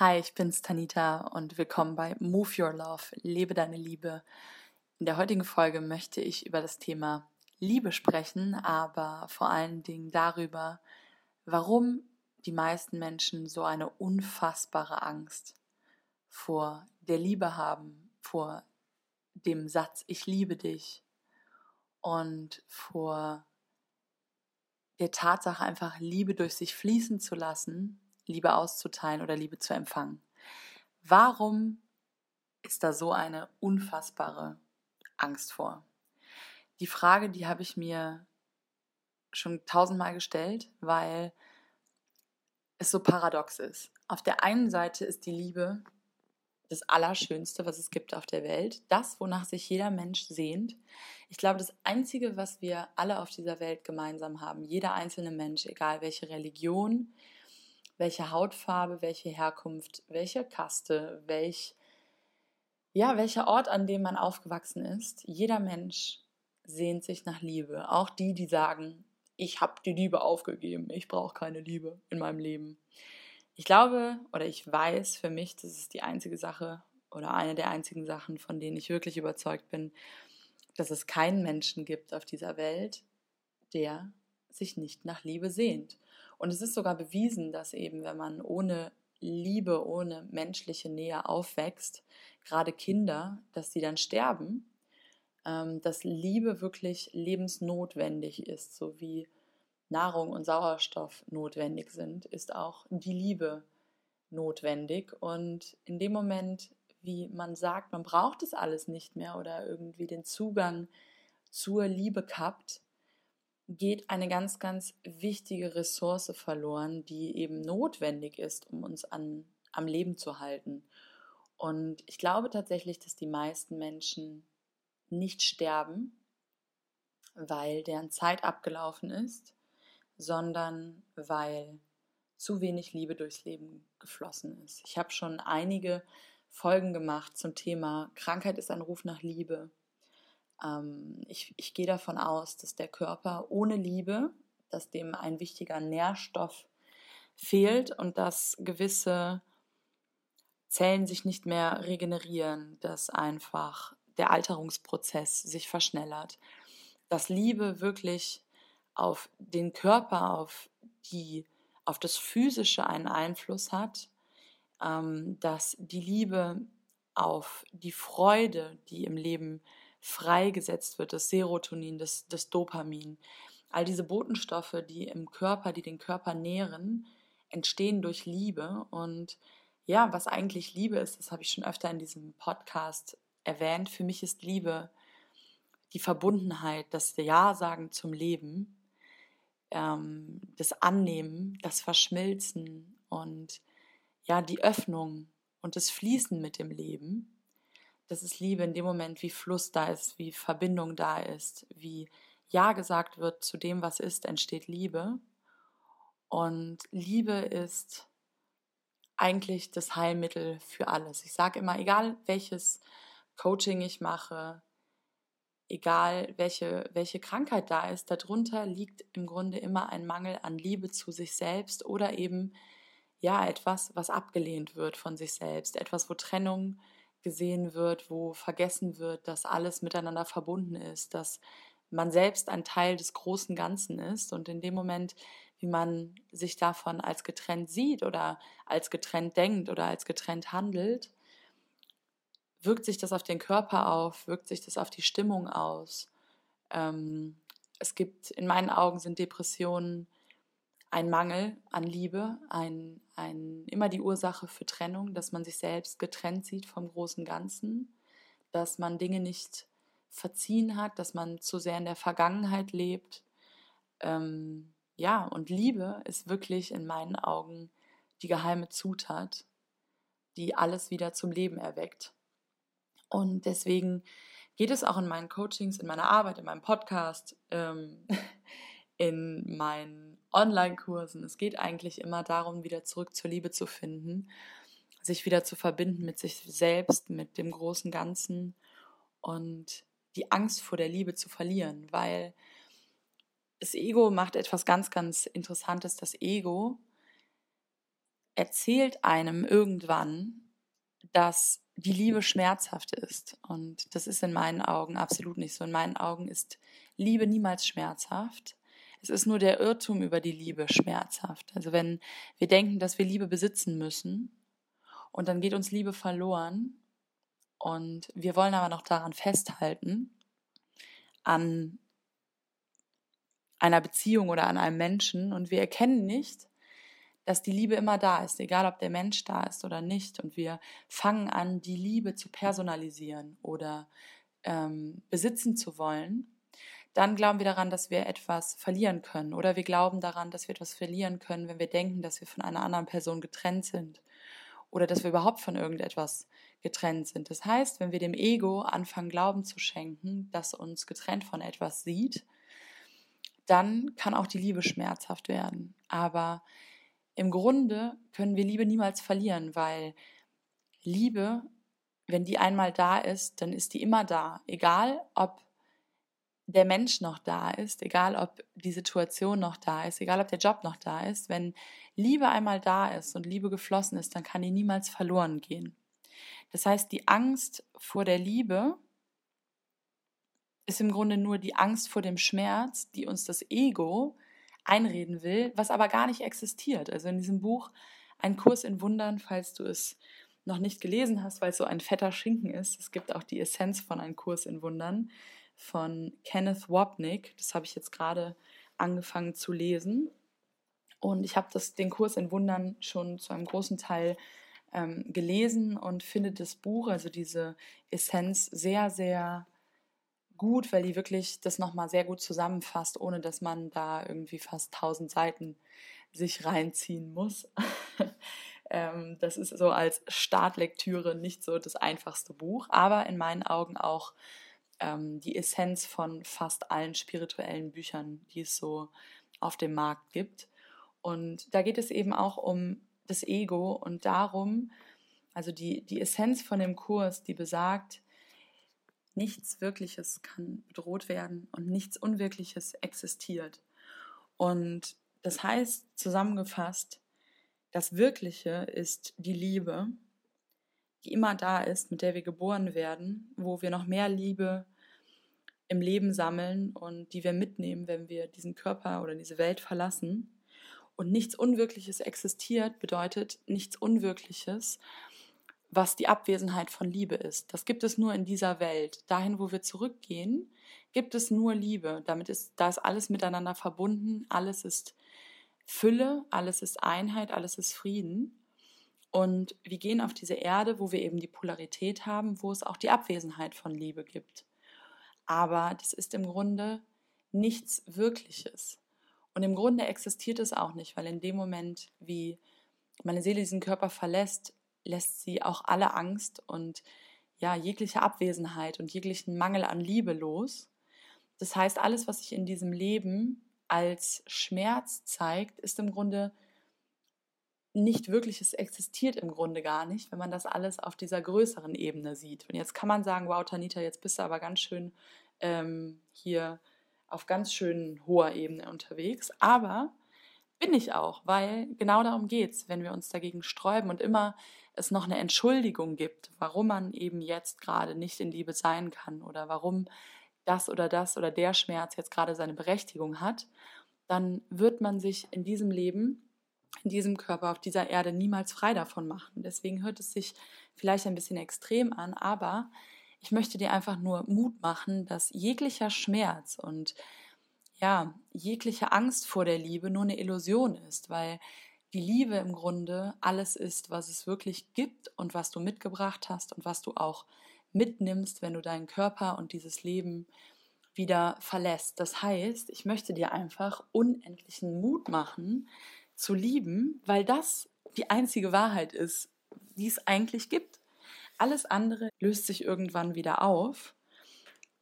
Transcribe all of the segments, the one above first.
Hi, ich bin's Tanita und willkommen bei Move Your Love, lebe deine Liebe. In der heutigen Folge möchte ich über das Thema Liebe sprechen, aber vor allen Dingen darüber, warum die meisten Menschen so eine unfassbare Angst vor der Liebe haben, vor dem Satz Ich liebe dich und vor der Tatsache einfach Liebe durch sich fließen zu lassen Liebe auszuteilen oder Liebe zu empfangen. Warum ist da so eine unfassbare Angst vor? Die Frage, die habe ich mir schon tausendmal gestellt, weil es so paradox ist. Auf der einen Seite ist die Liebe das Allerschönste, was es gibt auf der Welt, das, wonach sich jeder Mensch sehnt. Ich glaube, das Einzige, was wir alle auf dieser Welt gemeinsam haben, jeder einzelne Mensch, egal welche Religion, welche Hautfarbe, welche Herkunft, welche Kaste, welch, ja, welcher Ort, an dem man aufgewachsen ist. Jeder Mensch sehnt sich nach Liebe. Auch die, die sagen, ich habe die Liebe aufgegeben, ich brauche keine Liebe in meinem Leben. Ich glaube oder ich weiß für mich, das ist die einzige Sache oder eine der einzigen Sachen, von denen ich wirklich überzeugt bin, dass es keinen Menschen gibt auf dieser Welt, der sich nicht nach Liebe sehnt. Und es ist sogar bewiesen, dass eben, wenn man ohne Liebe, ohne menschliche Nähe aufwächst, gerade Kinder, dass sie dann sterben, ähm, dass Liebe wirklich lebensnotwendig ist, so wie Nahrung und Sauerstoff notwendig sind, ist auch die Liebe notwendig. Und in dem Moment, wie man sagt, man braucht es alles nicht mehr oder irgendwie den Zugang zur Liebe kappt, geht eine ganz, ganz wichtige Ressource verloren, die eben notwendig ist, um uns an, am Leben zu halten. Und ich glaube tatsächlich, dass die meisten Menschen nicht sterben, weil deren Zeit abgelaufen ist, sondern weil zu wenig Liebe durchs Leben geflossen ist. Ich habe schon einige Folgen gemacht zum Thema Krankheit ist ein Ruf nach Liebe. Ähm, ich, ich gehe davon aus, dass der Körper ohne Liebe, dass dem ein wichtiger Nährstoff fehlt und dass gewisse Zellen sich nicht mehr regenerieren, dass einfach der Alterungsprozess sich verschnellert, dass Liebe wirklich auf den Körper, auf die, auf das Physische einen Einfluss hat, ähm, dass die Liebe auf die Freude, die im Leben freigesetzt wird, das Serotonin, das, das Dopamin. All diese Botenstoffe, die im Körper, die den Körper nähren, entstehen durch Liebe. Und ja, was eigentlich Liebe ist, das habe ich schon öfter in diesem Podcast erwähnt. Für mich ist Liebe die Verbundenheit, das Ja-Sagen zum Leben, ähm, das Annehmen, das Verschmilzen und ja, die Öffnung und das Fließen mit dem Leben das ist Liebe in dem Moment, wie Fluss da ist, wie Verbindung da ist, wie Ja gesagt wird zu dem, was ist, entsteht Liebe. Und Liebe ist eigentlich das Heilmittel für alles. Ich sage immer, egal welches Coaching ich mache, egal welche, welche Krankheit da ist, darunter liegt im Grunde immer ein Mangel an Liebe zu sich selbst oder eben ja etwas, was abgelehnt wird von sich selbst, etwas, wo Trennung gesehen wird, wo vergessen wird, dass alles miteinander verbunden ist, dass man selbst ein Teil des großen Ganzen ist und in dem Moment, wie man sich davon als getrennt sieht oder als getrennt denkt oder als getrennt handelt, wirkt sich das auf den Körper auf, wirkt sich das auf die Stimmung aus. Ähm, es gibt, in meinen Augen sind Depressionen ein Mangel an Liebe, ein, ein, immer die Ursache für Trennung, dass man sich selbst getrennt sieht vom großen Ganzen, dass man Dinge nicht verziehen hat, dass man zu sehr in der Vergangenheit lebt. Ähm, ja, und Liebe ist wirklich in meinen Augen die geheime Zutat, die alles wieder zum Leben erweckt. Und deswegen geht es auch in meinen Coachings, in meiner Arbeit, in meinem Podcast, ähm, in meinen Online-Kursen. Es geht eigentlich immer darum, wieder zurück zur Liebe zu finden, sich wieder zu verbinden mit sich selbst, mit dem großen Ganzen und die Angst vor der Liebe zu verlieren, weil das Ego macht etwas ganz, ganz Interessantes. Das Ego erzählt einem irgendwann, dass die Liebe schmerzhaft ist. Und das ist in meinen Augen absolut nicht so. In meinen Augen ist Liebe niemals schmerzhaft. Es ist nur der Irrtum über die Liebe schmerzhaft. Also wenn wir denken, dass wir Liebe besitzen müssen und dann geht uns Liebe verloren und wir wollen aber noch daran festhalten, an einer Beziehung oder an einem Menschen und wir erkennen nicht, dass die Liebe immer da ist, egal ob der Mensch da ist oder nicht. Und wir fangen an, die Liebe zu personalisieren oder ähm, besitzen zu wollen. Dann glauben wir daran, dass wir etwas verlieren können. Oder wir glauben daran, dass wir etwas verlieren können, wenn wir denken, dass wir von einer anderen Person getrennt sind. Oder dass wir überhaupt von irgendetwas getrennt sind. Das heißt, wenn wir dem Ego anfangen, Glauben zu schenken, das uns getrennt von etwas sieht, dann kann auch die Liebe schmerzhaft werden. Aber im Grunde können wir Liebe niemals verlieren, weil Liebe, wenn die einmal da ist, dann ist die immer da. Egal, ob der Mensch noch da ist, egal ob die Situation noch da ist, egal ob der Job noch da ist, wenn Liebe einmal da ist und Liebe geflossen ist, dann kann die niemals verloren gehen. Das heißt, die Angst vor der Liebe ist im Grunde nur die Angst vor dem Schmerz, die uns das Ego einreden will, was aber gar nicht existiert. Also in diesem Buch Ein Kurs in Wundern, falls du es noch nicht gelesen hast, weil es so ein fetter Schinken ist. Es gibt auch die Essenz von Ein Kurs in Wundern von Kenneth Wapnick. Das habe ich jetzt gerade angefangen zu lesen. Und ich habe den Kurs in Wundern schon zu einem großen Teil ähm, gelesen und finde das Buch, also diese Essenz, sehr, sehr gut, weil die wirklich das nochmal sehr gut zusammenfasst, ohne dass man da irgendwie fast tausend Seiten sich reinziehen muss. ähm, das ist so als Startlektüre nicht so das einfachste Buch, aber in meinen Augen auch ähm, die Essenz von fast allen spirituellen Büchern, die es so auf dem Markt gibt. Und da geht es eben auch um das Ego und darum, also die, die Essenz von dem Kurs, die besagt, nichts Wirkliches kann bedroht werden und nichts Unwirkliches existiert. Und das heißt zusammengefasst, das Wirkliche ist die Liebe, die immer da ist, mit der wir geboren werden, wo wir noch mehr Liebe im Leben sammeln und die wir mitnehmen, wenn wir diesen Körper oder diese Welt verlassen. Und nichts Unwirkliches existiert, bedeutet nichts Unwirkliches was die Abwesenheit von Liebe ist. Das gibt es nur in dieser Welt. Dahin, wo wir zurückgehen, gibt es nur Liebe. Damit ist, da ist alles miteinander verbunden, alles ist Fülle, alles ist Einheit, alles ist Frieden. Und wir gehen auf diese Erde, wo wir eben die Polarität haben, wo es auch die Abwesenheit von Liebe gibt. Aber das ist im Grunde nichts Wirkliches. Und im Grunde existiert es auch nicht, weil in dem Moment, wie meine Seele diesen Körper verlässt, lässt sie auch alle Angst und ja, jegliche Abwesenheit und jeglichen Mangel an Liebe los. Das heißt, alles, was sich in diesem Leben als Schmerz zeigt, ist im Grunde nicht wirklich, es existiert im Grunde gar nicht, wenn man das alles auf dieser größeren Ebene sieht. Und jetzt kann man sagen, wow, Tanita, jetzt bist du aber ganz schön ähm, hier auf ganz schön hoher Ebene unterwegs. Aber bin ich auch, weil genau darum geht es, wenn wir uns dagegen sträuben und immer es noch eine Entschuldigung gibt, warum man eben jetzt gerade nicht in Liebe sein kann oder warum das oder das oder der Schmerz jetzt gerade seine Berechtigung hat, dann wird man sich in diesem Leben, in diesem Körper, auf dieser Erde niemals frei davon machen. Deswegen hört es sich vielleicht ein bisschen extrem an, aber ich möchte dir einfach nur Mut machen, dass jeglicher Schmerz und ja, jegliche Angst vor der Liebe nur eine Illusion ist, weil die Liebe im Grunde alles ist, was es wirklich gibt und was du mitgebracht hast und was du auch mitnimmst, wenn du deinen Körper und dieses Leben wieder verlässt. Das heißt, ich möchte dir einfach unendlichen Mut machen, zu lieben, weil das die einzige Wahrheit ist, die es eigentlich gibt. Alles andere löst sich irgendwann wieder auf.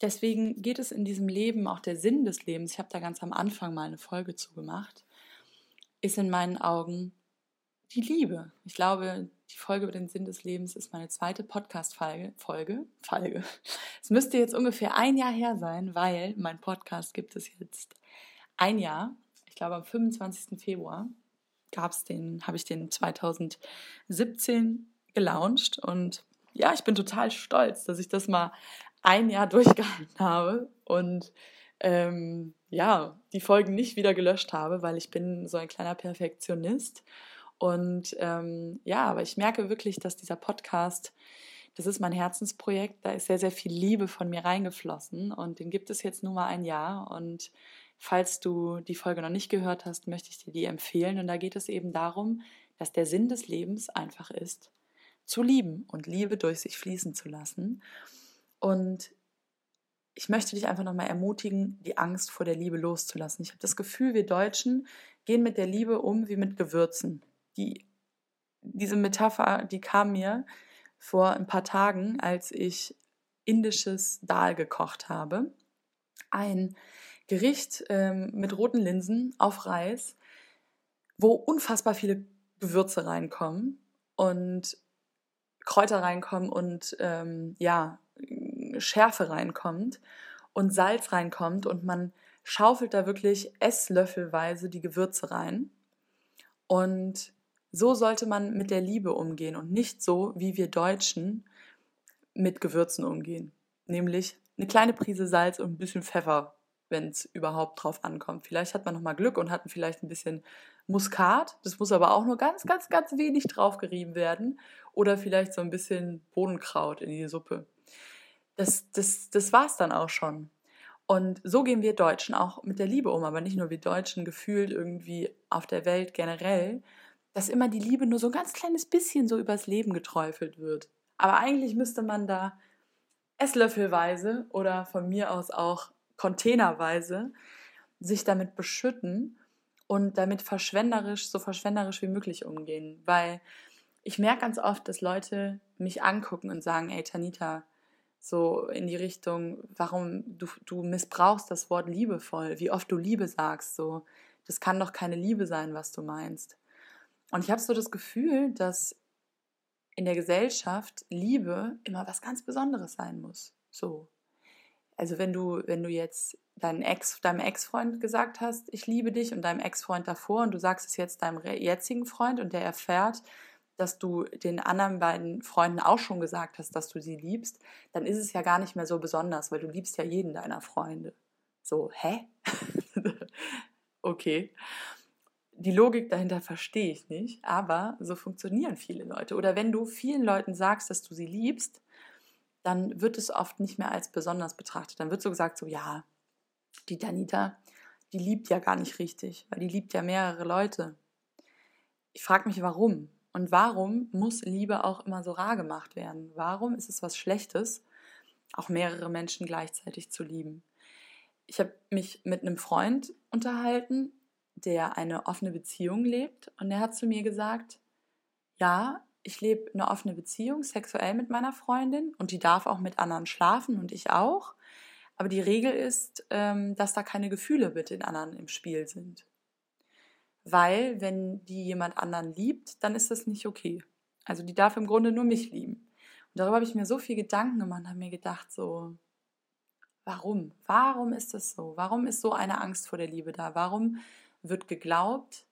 Deswegen geht es in diesem Leben auch der Sinn des Lebens. Ich habe da ganz am Anfang mal eine Folge zu gemacht ist in meinen Augen die Liebe. Ich glaube, die Folge über den Sinn des Lebens ist meine zweite Podcast-Folge. Folge, Folge. Es müsste jetzt ungefähr ein Jahr her sein, weil mein Podcast gibt es jetzt ein Jahr. Ich glaube am 25. Februar. Gab's den, habe ich den 2017 gelauncht und ja, ich bin total stolz, dass ich das mal ein Jahr durchgehalten habe und ähm, ja, die Folgen nicht wieder gelöscht habe, weil ich bin so ein kleiner Perfektionist. Und ähm, ja, aber ich merke wirklich, dass dieser Podcast, das ist mein Herzensprojekt, da ist sehr, sehr viel Liebe von mir reingeflossen und den gibt es jetzt nur mal ein Jahr. Und falls du die Folge noch nicht gehört hast, möchte ich dir die empfehlen. Und da geht es eben darum, dass der Sinn des Lebens einfach ist, zu lieben und Liebe durch sich fließen zu lassen. Und ich möchte dich einfach nochmal ermutigen, die Angst vor der Liebe loszulassen. Ich habe das Gefühl, wir Deutschen gehen mit der Liebe um wie mit Gewürzen. Die, diese Metapher, die kam mir vor ein paar Tagen, als ich indisches Dal gekocht habe. Ein Gericht ähm, mit roten Linsen auf Reis, wo unfassbar viele Gewürze reinkommen und Kräuter reinkommen und ähm, ja, Schärfe reinkommt und Salz reinkommt und man schaufelt da wirklich esslöffelweise die Gewürze rein. Und so sollte man mit der Liebe umgehen und nicht so, wie wir Deutschen mit Gewürzen umgehen. Nämlich eine kleine Prise Salz und ein bisschen Pfeffer, wenn es überhaupt drauf ankommt. Vielleicht hat man nochmal Glück und hat vielleicht ein bisschen Muskat. Das muss aber auch nur ganz, ganz, ganz wenig draufgerieben werden. Oder vielleicht so ein bisschen Bohnenkraut in die Suppe das, das, das war es dann auch schon. Und so gehen wir Deutschen auch mit der Liebe um, aber nicht nur wir Deutschen gefühlt irgendwie auf der Welt generell, dass immer die Liebe nur so ein ganz kleines bisschen so übers Leben geträufelt wird. Aber eigentlich müsste man da esslöffelweise oder von mir aus auch containerweise sich damit beschütten und damit verschwenderisch, so verschwenderisch wie möglich umgehen. Weil ich merke ganz oft, dass Leute mich angucken und sagen, ey Tanita, so in die Richtung, warum du, du missbrauchst das Wort liebevoll, wie oft du Liebe sagst, so, das kann doch keine Liebe sein, was du meinst. Und ich habe so das Gefühl, dass in der Gesellschaft Liebe immer was ganz Besonderes sein muss. So. Also wenn du, wenn du jetzt deinen Ex, deinem Ex-Freund gesagt hast, ich liebe dich und deinem Ex-Freund davor und du sagst es jetzt deinem jetzigen Freund und der erfährt, dass du den anderen beiden Freunden auch schon gesagt hast, dass du sie liebst, dann ist es ja gar nicht mehr so besonders, weil du liebst ja jeden deiner Freunde. So, hä? okay. Die Logik dahinter verstehe ich nicht, aber so funktionieren viele Leute. Oder wenn du vielen Leuten sagst, dass du sie liebst, dann wird es oft nicht mehr als besonders betrachtet. Dann wird so gesagt, so ja, die Danita, die liebt ja gar nicht richtig, weil die liebt ja mehrere Leute. Ich frage mich, warum. Und warum muss Liebe auch immer so rar gemacht werden? Warum ist es was Schlechtes, auch mehrere Menschen gleichzeitig zu lieben? Ich habe mich mit einem Freund unterhalten, der eine offene Beziehung lebt und der hat zu mir gesagt, ja, ich lebe eine offene Beziehung sexuell mit meiner Freundin und die darf auch mit anderen schlafen und ich auch. Aber die Regel ist, ähm, dass da keine Gefühle mit den anderen im Spiel sind weil wenn die jemand anderen liebt, dann ist das nicht okay. Also die darf im Grunde nur mich lieben. Und darüber habe ich mir so viel Gedanken gemacht, habe mir gedacht, so, warum? Warum ist das so? Warum ist so eine Angst vor der Liebe da? Warum wird geglaubt,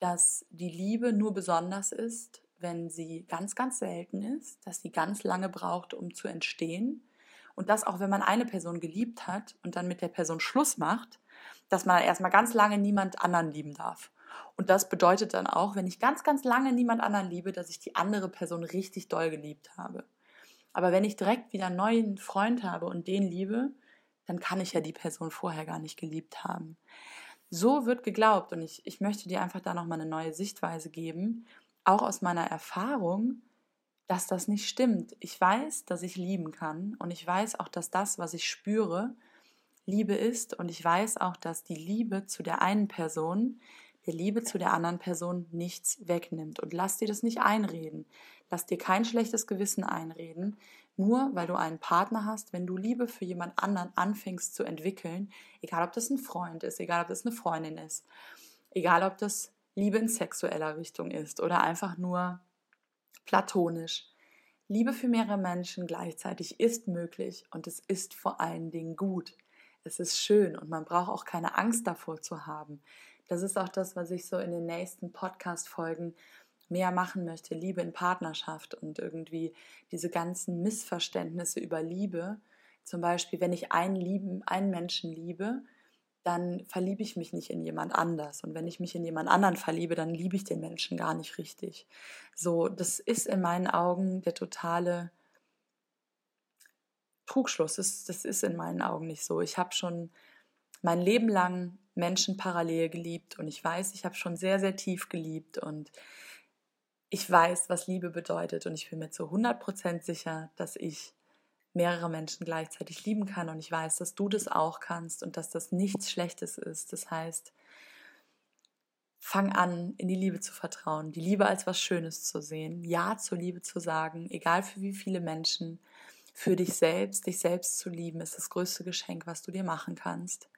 dass die Liebe nur besonders ist, wenn sie ganz, ganz selten ist, dass sie ganz lange braucht, um zu entstehen? Und dass auch wenn man eine Person geliebt hat und dann mit der Person Schluss macht, dass man erstmal ganz lange niemand anderen lieben darf. Und das bedeutet dann auch, wenn ich ganz, ganz lange niemand anderen liebe, dass ich die andere Person richtig doll geliebt habe. Aber wenn ich direkt wieder einen neuen Freund habe und den liebe, dann kann ich ja die Person vorher gar nicht geliebt haben. So wird geglaubt und ich, ich möchte dir einfach da nochmal eine neue Sichtweise geben, auch aus meiner Erfahrung, dass das nicht stimmt. Ich weiß, dass ich lieben kann und ich weiß auch, dass das, was ich spüre, Liebe ist. Und ich weiß auch, dass die Liebe zu der einen Person der Liebe zu der anderen Person nichts wegnimmt. Und lass dir das nicht einreden. Lass dir kein schlechtes Gewissen einreden, nur weil du einen Partner hast, wenn du Liebe für jemand anderen anfängst zu entwickeln, egal ob das ein Freund ist, egal ob das eine Freundin ist, egal ob das Liebe in sexueller Richtung ist oder einfach nur platonisch. Liebe für mehrere Menschen gleichzeitig ist möglich und es ist vor allen Dingen gut es ist schön und man braucht auch keine Angst davor zu haben. das ist auch das, was ich so in den nächsten Podcast-Folgen mehr machen möchte. Liebe in Partnerschaft und irgendwie diese ganzen Missverständnisse über Liebe. Zum Beispiel, wenn ich einen, lieben, einen Menschen liebe, dann verliebe ich mich nicht in jemand anders. Und wenn ich mich in jemand anderen verliebe, dann liebe ich den Menschen gar nicht richtig. So, das ist in meinen Augen der totale Trugschluss. Das, das ist in meinen Augen nicht so. Ich habe schon mein Leben lang Menschen parallel geliebt und ich weiß, ich habe schon sehr, sehr tief geliebt und ich weiß, was Liebe bedeutet und ich bin mir zu 100% sicher, dass ich mehrere Menschen gleichzeitig lieben kann und ich weiß, dass du das auch kannst und dass das nichts Schlechtes ist. Das heißt, fang an, in die Liebe zu vertrauen, die Liebe als was Schönes zu sehen, Ja zur Liebe zu sagen, egal für wie viele Menschen, für dich selbst, dich selbst zu lieben, ist das größte Geschenk, was du dir machen kannst.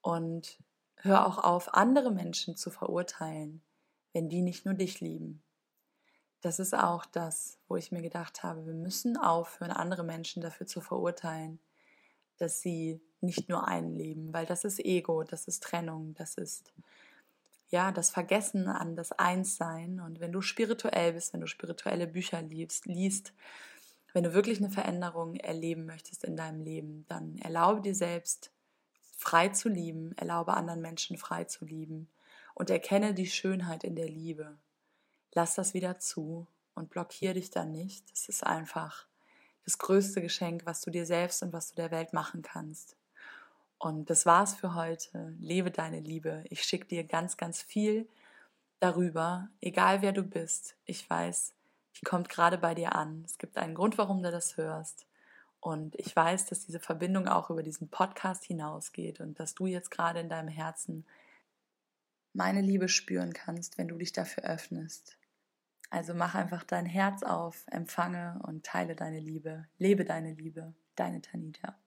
Und hör auch auf, andere Menschen zu verurteilen, wenn die nicht nur dich lieben das ist auch das, wo ich mir gedacht habe, wir müssen aufhören, andere Menschen dafür zu verurteilen, dass sie nicht nur einen leben, weil das ist Ego, das ist Trennung, das ist ja das Vergessen an das Einssein. Und wenn du spirituell bist, wenn du spirituelle Bücher liest, liest, wenn du wirklich eine Veränderung erleben möchtest in deinem Leben, dann erlaube dir selbst frei zu lieben, erlaube anderen Menschen frei zu lieben und erkenne die Schönheit in der Liebe lass das wieder zu und blockier dich dann nicht. Das ist einfach das größte Geschenk, was du dir selbst und was du der Welt machen kannst. Und das war's für heute. Lebe deine Liebe. Ich schicke dir ganz, ganz viel darüber, egal wer du bist. Ich weiß, die kommt gerade bei dir an. Es gibt einen Grund, warum du das hörst. Und ich weiß, dass diese Verbindung auch über diesen Podcast hinausgeht und dass du jetzt gerade in deinem Herzen meine Liebe spüren kannst, wenn du dich dafür öffnest. Also mach einfach dein Herz auf, empfange und teile deine Liebe, lebe deine Liebe, deine Tanita.